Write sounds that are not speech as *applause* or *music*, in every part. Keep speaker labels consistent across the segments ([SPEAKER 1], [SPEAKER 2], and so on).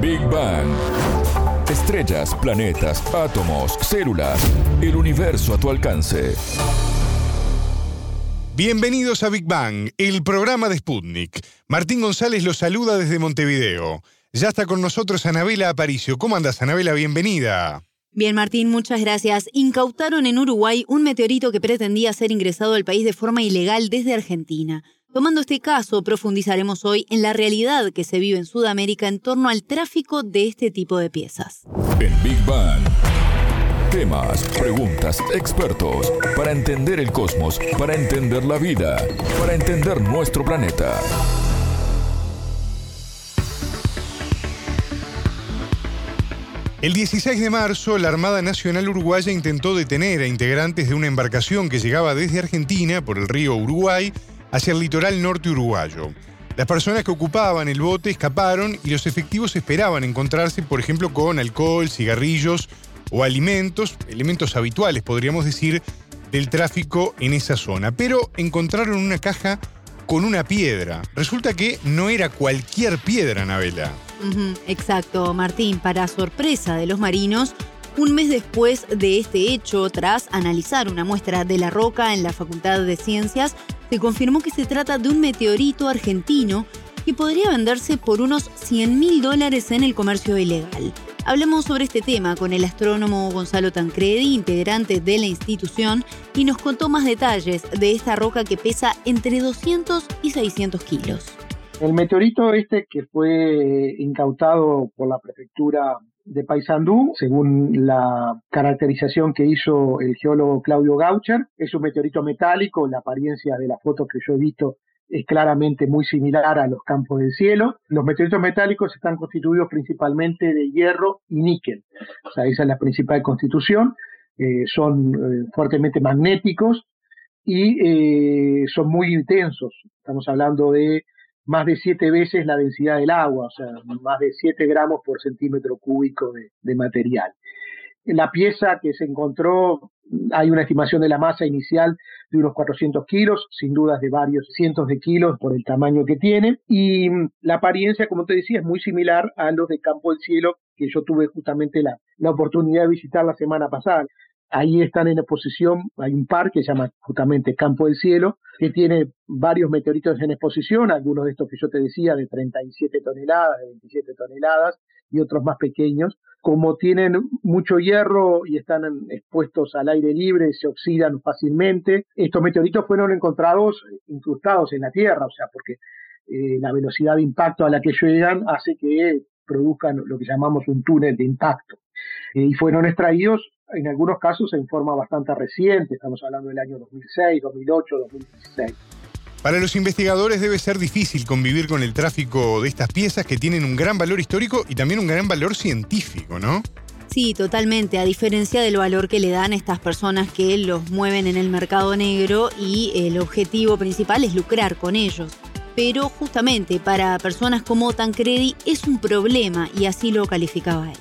[SPEAKER 1] Big Bang. Estrellas, planetas, átomos, células, el universo a tu alcance.
[SPEAKER 2] Bienvenidos a Big Bang, el programa de Sputnik. Martín González los saluda desde Montevideo. Ya está con nosotros Anabela Aparicio. ¿Cómo andas, Anabela? Bienvenida.
[SPEAKER 3] Bien, Martín, muchas gracias. Incautaron en Uruguay un meteorito que pretendía ser ingresado al país de forma ilegal desde Argentina. Tomando este caso, profundizaremos hoy en la realidad que se vive en Sudamérica en torno al tráfico de este tipo de piezas.
[SPEAKER 1] En Big Bang. Temas, preguntas, expertos, para entender el cosmos, para entender la vida, para entender nuestro planeta.
[SPEAKER 2] El 16 de marzo, la Armada Nacional Uruguaya intentó detener a integrantes de una embarcación que llegaba desde Argentina por el río Uruguay hacia el litoral norte uruguayo. Las personas que ocupaban el bote escaparon y los efectivos esperaban encontrarse, por ejemplo, con alcohol, cigarrillos o alimentos, elementos habituales, podríamos decir, del tráfico en esa zona. Pero encontraron una caja con una piedra. Resulta que no era cualquier piedra, Navela
[SPEAKER 3] exacto, Martín. Para sorpresa de los marinos, un mes después de este hecho, tras analizar una muestra de la roca en la Facultad de Ciencias, se confirmó que se trata de un meteorito argentino que podría venderse por unos 100 mil dólares en el comercio ilegal. Hablamos sobre este tema con el astrónomo Gonzalo Tancredi, integrante de la institución, y nos contó más detalles de esta roca que pesa entre 200 y 600 kilos.
[SPEAKER 4] El meteorito este que fue incautado por la prefectura de Paysandú, según la caracterización que hizo el geólogo Claudio Gaucher, es un meteorito metálico, la apariencia de las fotos que yo he visto es claramente muy similar a los campos del cielo. Los meteoritos metálicos están constituidos principalmente de hierro y níquel. Esa es la principal constitución. Eh, son eh, fuertemente magnéticos y eh, son muy intensos. Estamos hablando de más de siete veces la densidad del agua, o sea, más de siete gramos por centímetro cúbico de, material. En la pieza que se encontró, hay una estimación de la masa inicial de unos 400 kilos, sin dudas de varios cientos de kilos por el tamaño que tiene. Y la apariencia, como te decía, es muy similar a los de Campo del Cielo, que yo tuve justamente la, la oportunidad de visitar la semana pasada. Ahí están en exposición, hay un par que se llama justamente Campo del Cielo, que tiene varios meteoritos en exposición, algunos de estos que yo te decía de 37 toneladas, de 27 toneladas y otros más pequeños. Como tienen mucho hierro y están expuestos al aire libre, se oxidan fácilmente. Estos meteoritos fueron encontrados incrustados en la Tierra, o sea, porque eh, la velocidad de impacto a la que llegan hace que produzcan lo que llamamos un túnel de impacto. Eh, y fueron extraídos en algunos casos en forma bastante reciente, estamos hablando del año 2006, 2008, 2016.
[SPEAKER 2] Para los investigadores debe ser difícil convivir con el tráfico de estas piezas que tienen un gran valor histórico y también un gran valor científico, ¿no?
[SPEAKER 3] Sí, totalmente, a diferencia del valor que le dan a estas personas que los mueven en el mercado negro y el objetivo principal es lucrar con ellos. Pero justamente para personas como Tancredi es un problema y así lo calificaba él.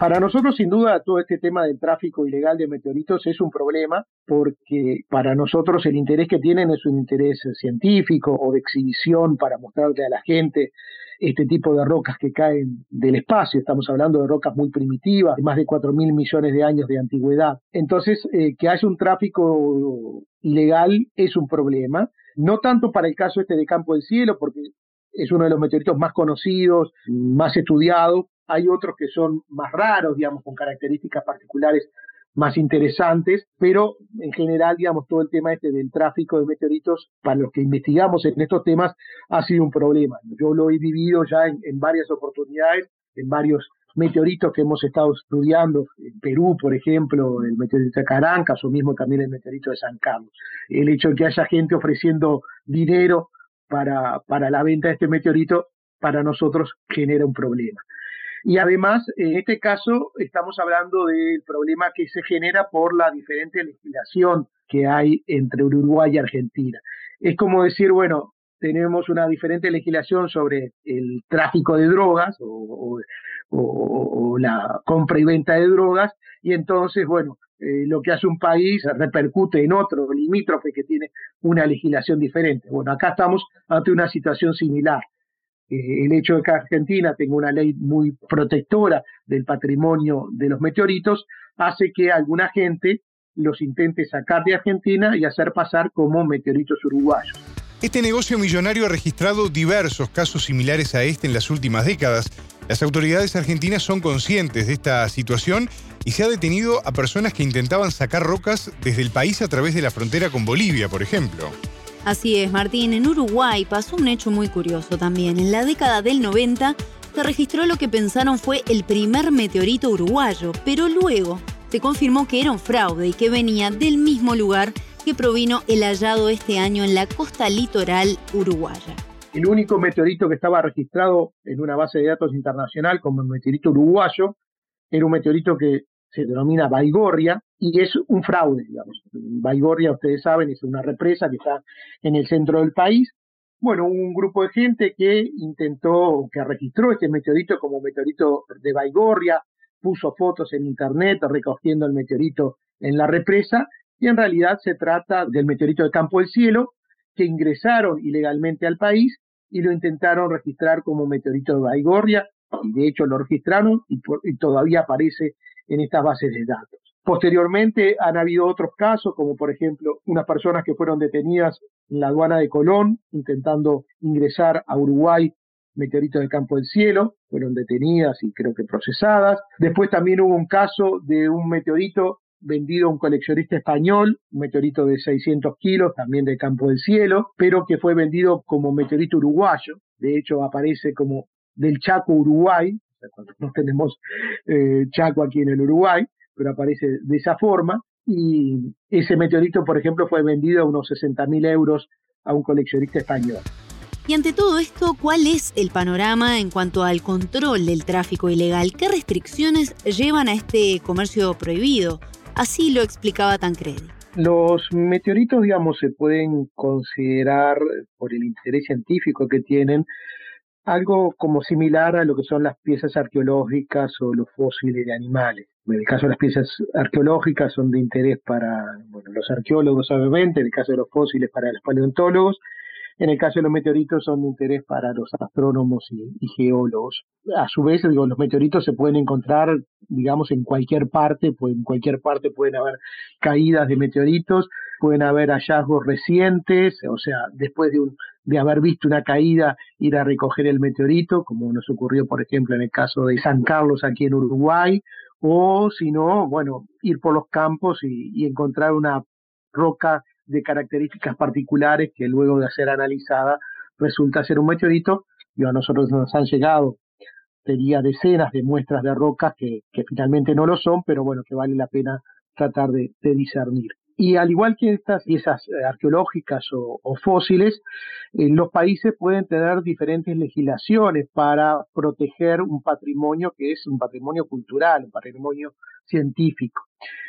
[SPEAKER 4] Para nosotros, sin duda, todo este tema del tráfico ilegal de meteoritos es un problema porque para nosotros el interés que tienen es un interés científico o de exhibición para mostrarle a la gente este tipo de rocas que caen del espacio. Estamos hablando de rocas muy primitivas, más de 4 mil millones de años de antigüedad. Entonces, eh, que haya un tráfico ilegal es un problema. No tanto para el caso este de Campo del Cielo, porque es uno de los meteoritos más conocidos, más estudiados, hay otros que son más raros, digamos, con características particulares más interesantes, pero en general, digamos, todo el tema este del tráfico de meteoritos, para los que investigamos en estos temas, ha sido un problema. Yo lo he vivido ya en, varias oportunidades, en varios meteoritos que hemos estado estudiando, en Perú, por ejemplo, el meteorito de Caracas o mismo también el meteorito de San Carlos. El hecho de que haya gente ofreciendo dinero para, para la venta de este meteorito, para nosotros genera un problema. Y además, en este caso, estamos hablando del problema que se genera por la diferente legislación que hay entre Uruguay y Argentina. Es como decir, bueno, tenemos una diferente legislación sobre el tráfico de drogas o, la compra y venta de drogas, y entonces, bueno, eh, lo que hace un país repercute en otro limítrofe que tiene una legislación diferente. Bueno, acá estamos ante una situación similar. Eh, el hecho de que Argentina tenga una ley muy protectora del patrimonio de los meteoritos hace que alguna gente los intente sacar de Argentina y hacer pasar como meteoritos uruguayos.
[SPEAKER 2] Este negocio millonario ha registrado diversos casos similares a este en las últimas décadas. Las autoridades argentinas son conscientes de esta situación y se ha detenido a personas que intentaban sacar rocas desde el país a través de la frontera con Bolivia, por ejemplo.
[SPEAKER 3] Así es, Martín. En Uruguay pasó un hecho muy curioso también. En la década del 90 se registró lo que pensaron fue el primer meteorito uruguayo, pero luego se confirmó que era un fraude y que venía del mismo lugar que provino el hallado este año en la costa litoral uruguaya.
[SPEAKER 4] El único meteorito que estaba registrado en una base de datos internacional como el meteorito uruguayo era un meteorito que se denomina Baigorria y es un fraude, digamos. Baigorria, ustedes saben, es una represa que está en el centro del país. Bueno, un grupo de gente que intentó, que registró este meteorito como meteorito de Baigorria, puso fotos en internet recogiendo el meteorito en la represa y en realidad se trata del meteorito de Campo del Cielo que ingresaron ilegalmente al país y lo intentaron registrar como meteorito de Baigorria y de hecho lo registraron y, y todavía aparece en estas bases de datos. Posteriormente han habido otros casos, como por ejemplo unas personas que fueron detenidas en la aduana de Colón intentando ingresar a Uruguay meteoritos del campo del cielo, fueron detenidas y creo que procesadas. Después también hubo un caso de un meteorito vendido a un coleccionista español, un meteorito de 600 kilos, también del campo del cielo, pero que fue vendido como meteorito uruguayo. De hecho, aparece como del Chaco Uruguay, no tenemos eh, Chaco aquí en el Uruguay, pero aparece de esa forma. Y ese meteorito, por ejemplo, fue vendido a unos 60 mil euros a un coleccionista español.
[SPEAKER 3] Y ante todo esto, ¿cuál es el panorama en cuanto al control del tráfico ilegal? ¿Qué restricciones llevan a este comercio prohibido? Así lo explicaba Tancredi.
[SPEAKER 4] Los meteoritos, digamos, se pueden considerar, por el interés científico que tienen, algo como similar a lo que son las piezas arqueológicas o los fósiles de animales. En el caso de las piezas arqueológicas son de interés para bueno, los arqueólogos, obviamente, en el caso de los fósiles para los paleontólogos, en el caso de los meteoritos son de interés para los astrónomos y, geólogos. A su vez, digo, los meteoritos se pueden encontrar, digamos, en cualquier parte, pues en cualquier parte pueden haber caídas de meteoritos, pueden haber hallazgos recientes, o sea, después de, un, de haber visto una caída, ir a recoger el meteorito, como nos ocurrió, por ejemplo, en el caso de San Carlos aquí en Uruguay, o si no, bueno, ir por los campos y encontrar una roca de características particulares que luego de ser analizada resulta ser un meteorito y a nosotros nos han llegado tenía decenas de muestras de rocas que, finalmente no lo son, pero bueno, que vale la pena tratar de, discernir. Y al igual que estas piezas eh, arqueológicas o, fósiles, eh, los países pueden tener diferentes legislaciones para proteger un patrimonio que es un patrimonio cultural, un patrimonio científico.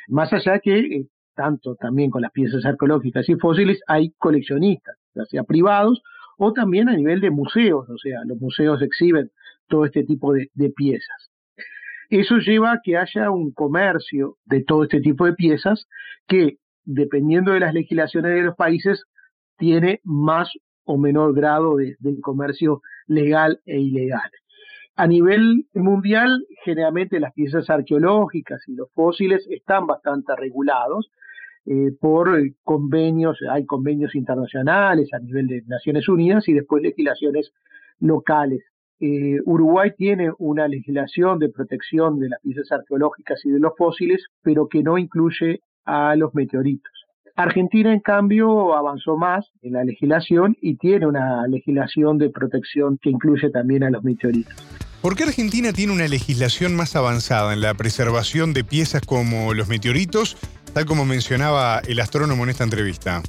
[SPEAKER 4] Más allá que eh, tanto también con las piezas arqueológicas y fósiles, hay coleccionistas, ya sea privados o también a nivel de museos, o sea, los museos exhiben todo este tipo de, piezas. Eso lleva a que haya un comercio de todo este tipo de piezas que, dependiendo de las legislaciones de los países, tiene más o menor grado de, comercio legal e ilegal. A nivel mundial, generalmente las piezas arqueológicas y los fósiles están bastante regulados, eh, por convenios, hay convenios internacionales a nivel de Naciones Unidas y después legislaciones locales. Eh, Uruguay tiene una legislación de protección de las piezas arqueológicas y de los fósiles, pero que no incluye a los meteoritos. Argentina, en cambio, avanzó más en la legislación y tiene una legislación de protección que incluye también a los meteoritos.
[SPEAKER 2] ¿Por qué Argentina tiene una legislación más avanzada en la preservación de piezas como los meteoritos tal como mencionaba el astrónomo en esta entrevista.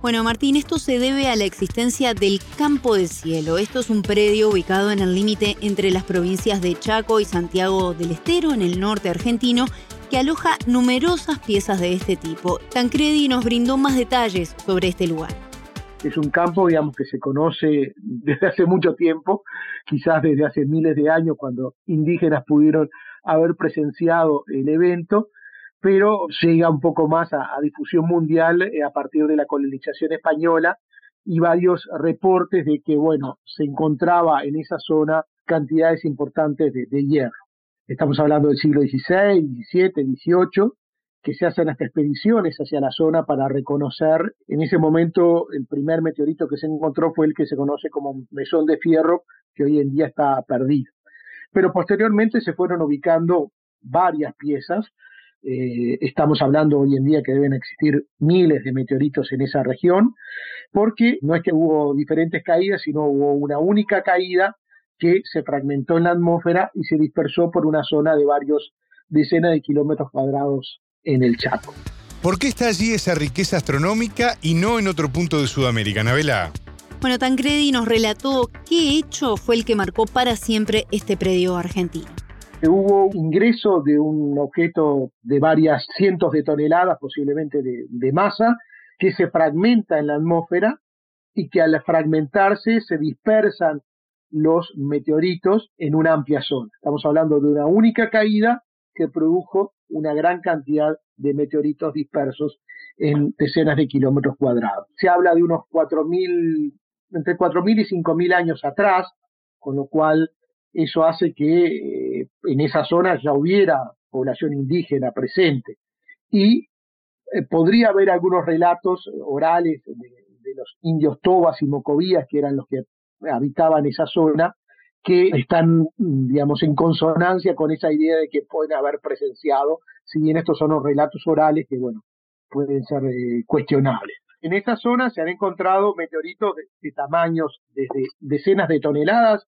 [SPEAKER 3] Bueno, Martín, esto se debe a la existencia del Campo del Cielo. Esto es un predio ubicado en el límite entre las provincias de Chaco y Santiago del Estero, en el norte argentino, que aloja numerosas piezas de este tipo. Tancredi nos brindó más detalles sobre este lugar.
[SPEAKER 4] Es un campo, digamos, que se conoce *laughs* desde hace mucho tiempo, quizás desde hace miles de años, cuando indígenas pudieron haber presenciado el evento pero llega un poco más a, difusión mundial eh, a partir de la colonización española y varios reportes de que, bueno, se encontraba en esa zona cantidades importantes de, hierro. Estamos hablando del siglo XVI, XVII, XVIII, que se hacen hasta expediciones hacia la zona para reconocer. En ese momento, el primer meteorito que se encontró fue el que se conoce como mesón de fierro, que hoy en día está perdido. Pero posteriormente se fueron ubicando varias piezas. Eh, estamos hablando hoy en día que deben existir miles de meteoritos en esa región, porque no es que hubo diferentes caídas, sino hubo una única caída que se fragmentó en la atmósfera y se dispersó por una zona de varios decenas de kilómetros cuadrados en el Chaco.
[SPEAKER 2] ¿Por qué está allí esa riqueza astronómica y no en otro punto de Sudamérica, Navela?
[SPEAKER 3] Bueno, Tancredi nos relató qué hecho fue el que marcó para siempre este predio argentino.
[SPEAKER 4] Hubo ingreso de un objeto de varias cientos de toneladas, posiblemente de, de masa, que se fragmenta en la atmósfera y que al fragmentarse se dispersan los meteoritos en una amplia zona. Estamos hablando de una única caída que produjo una gran cantidad de meteoritos dispersos en decenas de kilómetros cuadrados. Se habla de unos 4.000, entre 4.000 y 5.000 años atrás, con lo cual eso hace que eh, en esa zona ya hubiera población indígena presente. Y eh, podría haber algunos relatos orales de, de, los indios tobas y mocovías, que eran los que habitaban esa zona, que están, digamos, en consonancia con esa idea de que pueden haber presenciado, si bien estos son los relatos orales que, bueno, pueden ser eh, cuestionables. En esa zona se han encontrado meteoritos de, tamaños desde decenas de toneladas,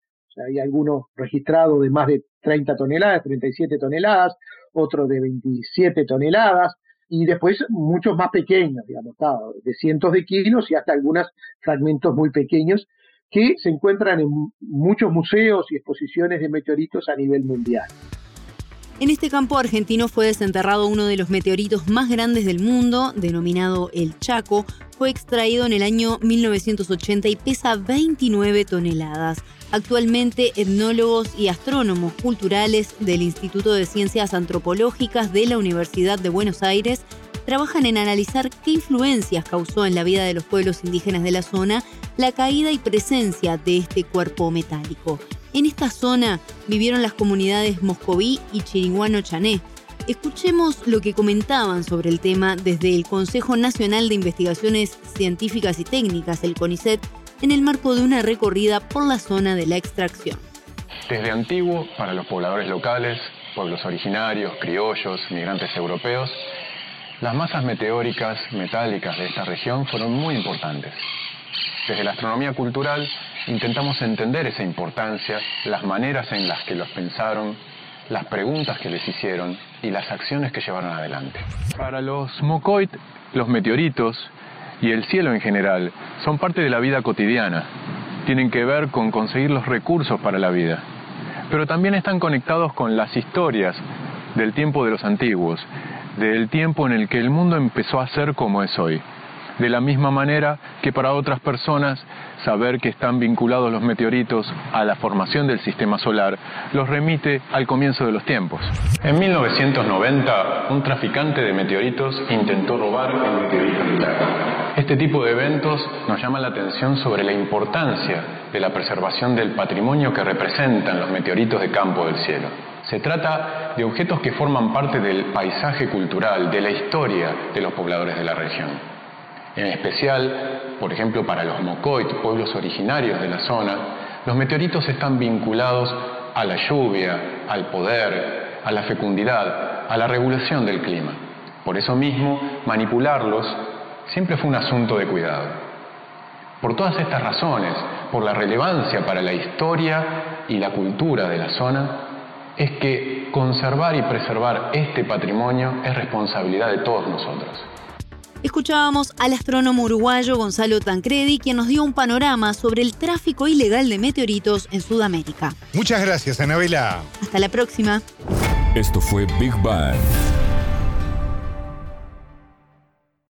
[SPEAKER 4] hay algunos registrados de más de 30 toneladas, 37 toneladas, otros de 27 toneladas, y después muchos más pequeños, digamos, de cientos de kilos y hasta algunos fragmentos muy pequeños que se encuentran en muchos museos y exposiciones de meteoritos a nivel mundial.
[SPEAKER 3] En este campo argentino fue desenterrado uno de los meteoritos más grandes del mundo, denominado el Chaco. Fue extraído en el año 1980 y pesa 29 toneladas. Actualmente, etnólogos y astrónomos culturales del Instituto de Ciencias Antropológicas de la Universidad de Buenos Aires trabajan en analizar qué influencias causó en la vida de los pueblos indígenas de la zona la caída y presencia de este cuerpo metálico. En esta zona vivieron las comunidades moscoví y chiriguano chané. Escuchemos lo que comentaban sobre el tema desde el Consejo Nacional de Investigaciones Científicas y Técnicas, el CONICET, en el marco de una recorrida por la zona de la extracción.
[SPEAKER 5] Desde antiguo, para los pobladores locales, pueblos originarios, criollos, migrantes europeos, las masas meteóricas metálicas de esta región fueron muy importantes. Desde la astronomía cultural intentamos entender esa importancia, las maneras en las que los pensaron, las preguntas que les hicieron y las acciones que llevaron adelante. Para los Mokoit, los meteoritos y el cielo en general son parte de la vida cotidiana. Tienen que ver con conseguir los recursos para la vida. Pero también están conectados con las historias del tiempo de los antiguos del tiempo en el que el mundo empezó a ser como es hoy. De la misma manera que para otras personas saber que están vinculados los meteoritos a la formación del sistema solar los remite al comienzo de los tiempos. En 1990, un traficante de meteoritos intentó robar el meteorito Este tipo de eventos nos llama la atención sobre la importancia de la preservación del patrimonio que representan los meteoritos de campo del cielo. Se trata de objetos que forman parte del paisaje cultural, de la historia de los pobladores de la región. En especial, por ejemplo, para los Mocoit, pueblos originarios de la zona, los meteoritos están vinculados a la lluvia, al poder, a la fecundidad, a la regulación del clima. Por eso mismo, manipularlos siempre fue un asunto de cuidado. Por todas estas razones, por la relevancia para la historia y la cultura de la zona, es que conservar y preservar este patrimonio es responsabilidad de todos nosotros.
[SPEAKER 3] Escuchábamos al astrónomo uruguayo Gonzalo Tancredi, quien nos dio un panorama sobre el tráfico ilegal de meteoritos en Sudamérica.
[SPEAKER 2] Muchas gracias, Anabela.
[SPEAKER 3] Hasta la próxima.
[SPEAKER 1] Esto fue Big Bang.